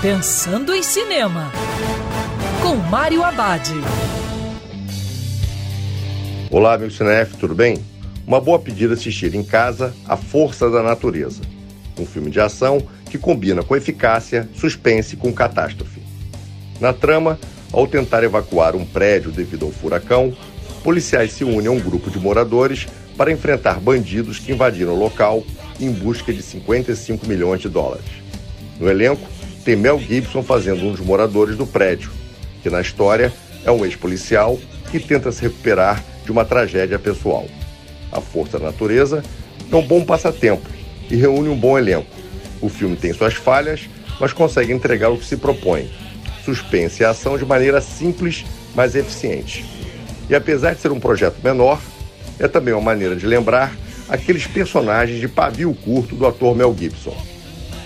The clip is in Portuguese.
Pensando em Cinema, com Mário Abad. Olá, meu cinef, tudo bem? Uma boa pedida assistir em casa A Força da Natureza, um filme de ação que combina com eficácia, suspense com catástrofe. Na trama, ao tentar evacuar um prédio devido ao furacão, policiais se unem a um grupo de moradores para enfrentar bandidos que invadiram o local em busca de 55 milhões de dólares. No elenco, tem Mel Gibson fazendo um dos moradores do prédio, que na história é um ex-policial que tenta se recuperar de uma tragédia pessoal. A Força da Natureza é um bom passatempo e reúne um bom elenco. O filme tem suas falhas, mas consegue entregar o que se propõe: suspense e ação de maneira simples, mas eficiente. E apesar de ser um projeto menor, é também uma maneira de lembrar aqueles personagens de pavio curto do ator Mel Gibson.